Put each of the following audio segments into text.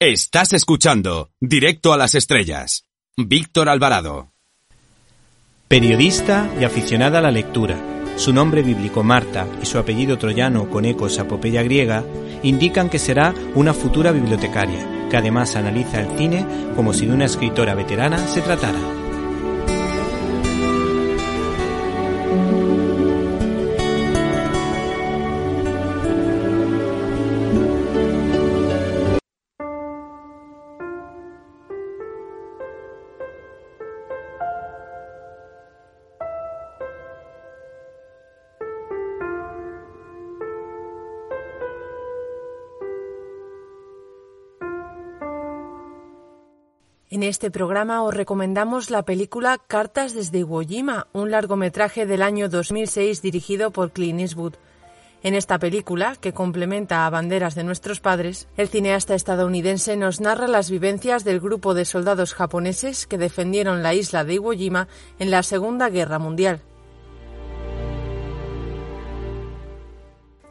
Estás escuchando Directo a las Estrellas. Víctor Alvarado. Periodista y aficionada a la lectura. Su nombre bíblico Marta y su apellido troyano con ecos a epopeya griega indican que será una futura bibliotecaria, que además analiza el cine como si de una escritora veterana se tratara. En este programa os recomendamos la película Cartas desde Iwo Jima, un largometraje del año 2006 dirigido por Clint Eastwood. En esta película, que complementa a Banderas de nuestros padres, el cineasta estadounidense nos narra las vivencias del grupo de soldados japoneses que defendieron la isla de Iwo Jima en la Segunda Guerra Mundial.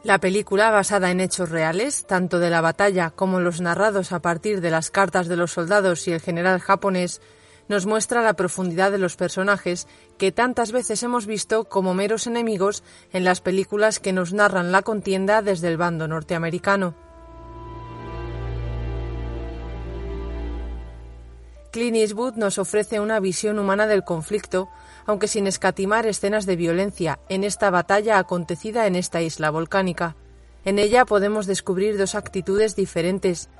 La película, basada en hechos reales, tanto de la batalla como los narrados a partir de las cartas de los soldados y el general japonés, nos muestra la profundidad de los personajes que tantas veces hemos visto como meros enemigos en las películas que nos narran la contienda desde el bando norteamericano. Clint Eastwood nos ofrece una visión humana del conflicto, aunque sin escatimar escenas de violencia en esta batalla acontecida en esta isla volcánica. En ella podemos descubrir dos actitudes diferentes,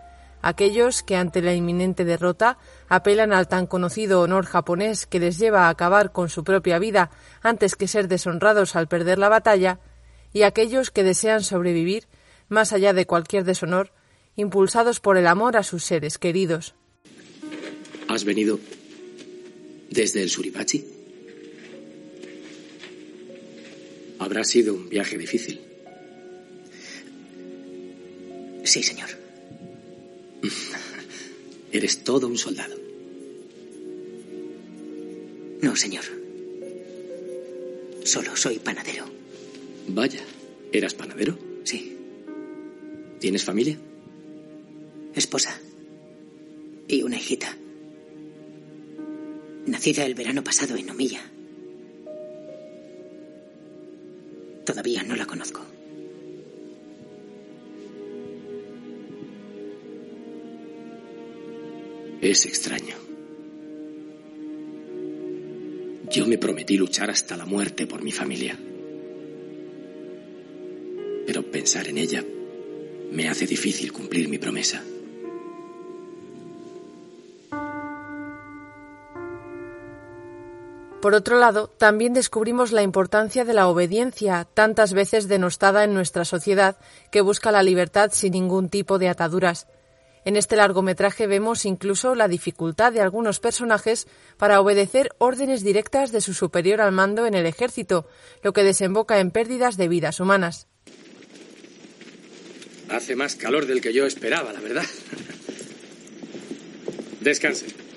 aquellos que ante la inminente derrota apelan al tan conocido honor japonés que les lleva a acabar con su propia vida antes que ser deshonrados al perder la batalla, y aquellos que desean sobrevivir, más allá de cualquier deshonor, impulsados por el amor a sus seres queridos. ¿Has venido desde el Suribachi? Habrá sido un viaje difícil. Sí, señor. Eres todo un soldado. No, señor. Solo soy panadero. Vaya, ¿eras panadero? Sí. ¿Tienes familia? Esposa. Y una hijita. Nacida el verano pasado en Omilla. Todavía no la conozco. Es extraño. Yo me prometí luchar hasta la muerte por mi familia. Pero pensar en ella me hace difícil cumplir mi promesa. Por otro lado, también descubrimos la importancia de la obediencia, tantas veces denostada en nuestra sociedad, que busca la libertad sin ningún tipo de ataduras. En este largometraje vemos incluso la dificultad de algunos personajes para obedecer órdenes directas de su superior al mando en el ejército, lo que desemboca en pérdidas de vidas humanas. Hace más calor del que yo esperaba, la verdad. Descanse.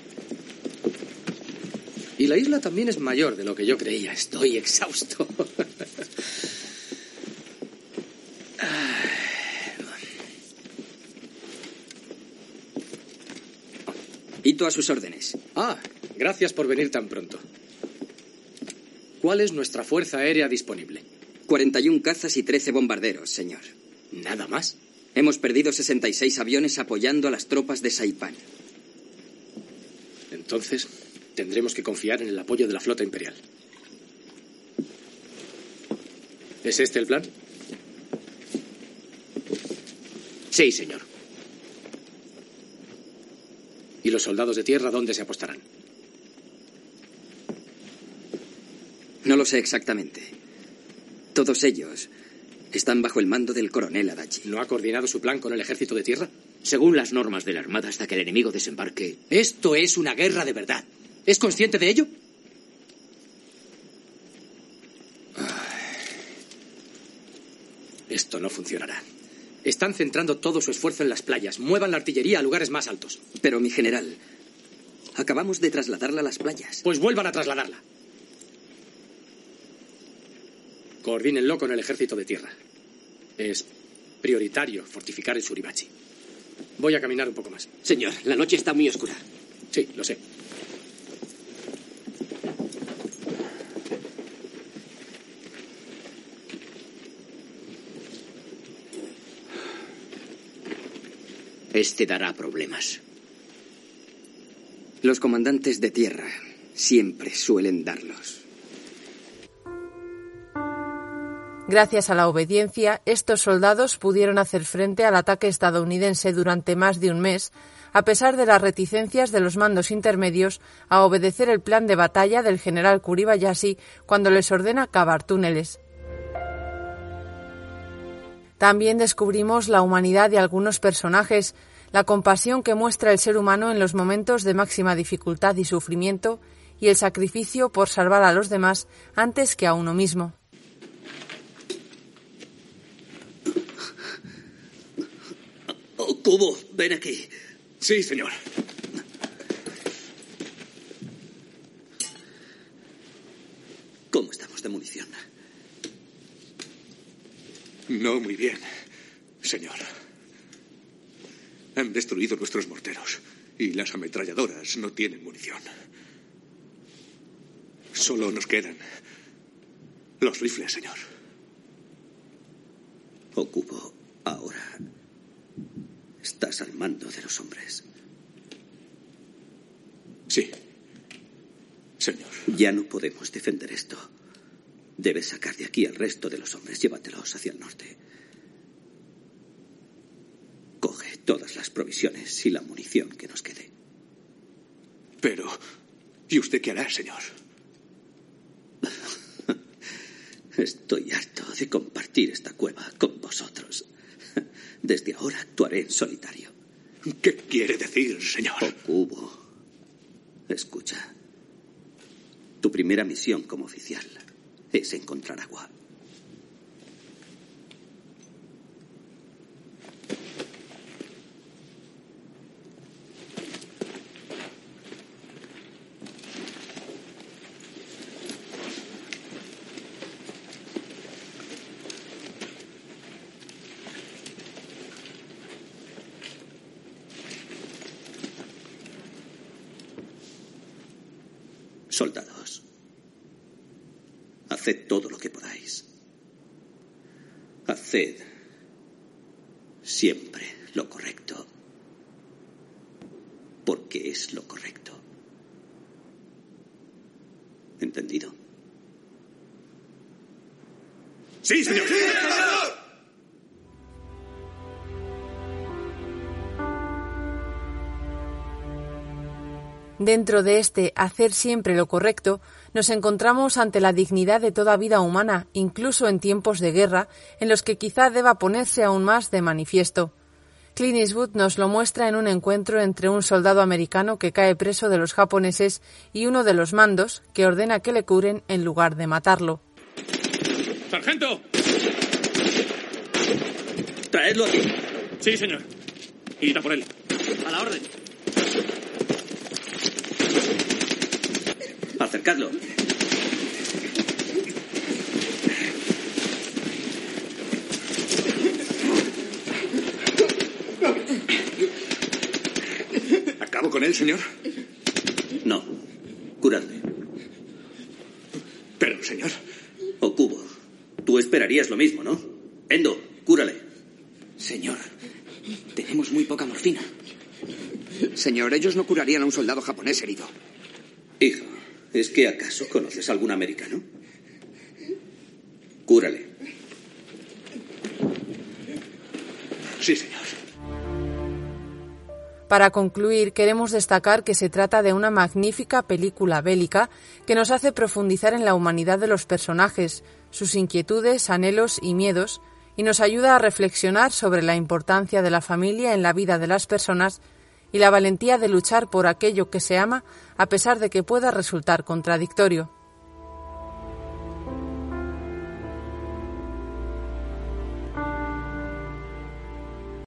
Y la isla también es mayor de lo que yo creía. Estoy exhausto. Hito a sus órdenes. Ah, gracias por venir tan pronto. ¿Cuál es nuestra fuerza aérea disponible? 41 cazas y 13 bombarderos, señor. ¿Nada más? Hemos perdido 66 aviones apoyando a las tropas de Saipán. Entonces, tendremos que confiar en el apoyo de la flota imperial. ¿Es este el plan? Sí, señor. ¿Y los soldados de tierra dónde se apostarán? No lo sé exactamente. Todos ellos están bajo el mando del coronel Adachi. ¿No ha coordinado su plan con el ejército de tierra? Según las normas de la Armada, hasta que el enemigo desembarque. Esto es una guerra de verdad. ¿Es consciente de ello? Esto no funcionará. Están centrando todo su esfuerzo en las playas. Muevan la artillería a lugares más altos. Pero, mi general, acabamos de trasladarla a las playas. Pues vuelvan a trasladarla. Coordínenlo con el ejército de tierra. Es prioritario fortificar el Suribachi. Voy a caminar un poco más. Señor, la noche está muy oscura. Sí, lo sé. Este dará problemas. Los comandantes de tierra siempre suelen darlos. Gracias a la obediencia, estos soldados pudieron hacer frente al ataque estadounidense durante más de un mes, a pesar de las reticencias de los mandos intermedios a obedecer el plan de batalla del general Kuribayashi cuando les ordena cavar túneles. También descubrimos la humanidad de algunos personajes, la compasión que muestra el ser humano en los momentos de máxima dificultad y sufrimiento, y el sacrificio por salvar a los demás antes que a uno mismo. Oh, Cubo, ven aquí. Sí, señor. ¿Cómo estamos de munición? No muy bien, señor. Han destruido nuestros morteros y las ametralladoras no tienen munición. Solo nos quedan los rifles, señor. Ocupo ahora. Estás al mando de los hombres. Sí, señor. Ya no podemos defender esto. Debes sacar de aquí al resto de los hombres. Llévatelos hacia el norte. Coge todas las provisiones y la munición que nos quede. Pero, ¿y usted qué hará, señor? Estoy harto de compartir esta cueva con vosotros. Desde ahora actuaré en solitario. ¿Qué quiere decir, señor? Cubo. Escucha. Tu primera misión como oficial es encontrar agua. Soldados, haced todo lo que podáis. Haced siempre lo correcto, porque es lo correcto. ¿Entendido? Sí, señor. Dentro de este hacer siempre lo correcto, nos encontramos ante la dignidad de toda vida humana, incluso en tiempos de guerra, en los que quizá deba ponerse aún más de manifiesto. Clint Eastwood nos lo muestra en un encuentro entre un soldado americano que cae preso de los japoneses y uno de los mandos que ordena que le curen en lugar de matarlo. ¡Sargento! Traedlo. Sí, señor. A por él. A la orden. Acercadlo. ¿Acabo con él, señor? No. Curadle. Pero, señor. Okubo, tú esperarías lo mismo, ¿no? Endo, cúrale. Señor, tenemos muy poca morfina. Señor, ellos no curarían a un soldado japonés herido. ¿Es que acaso conoces a algún americano? Cúrale. Sí, señor. Para concluir, queremos destacar que se trata de una magnífica película bélica que nos hace profundizar en la humanidad de los personajes, sus inquietudes, anhelos y miedos, y nos ayuda a reflexionar sobre la importancia de la familia en la vida de las personas y la valentía de luchar por aquello que se ama a pesar de que pueda resultar contradictorio.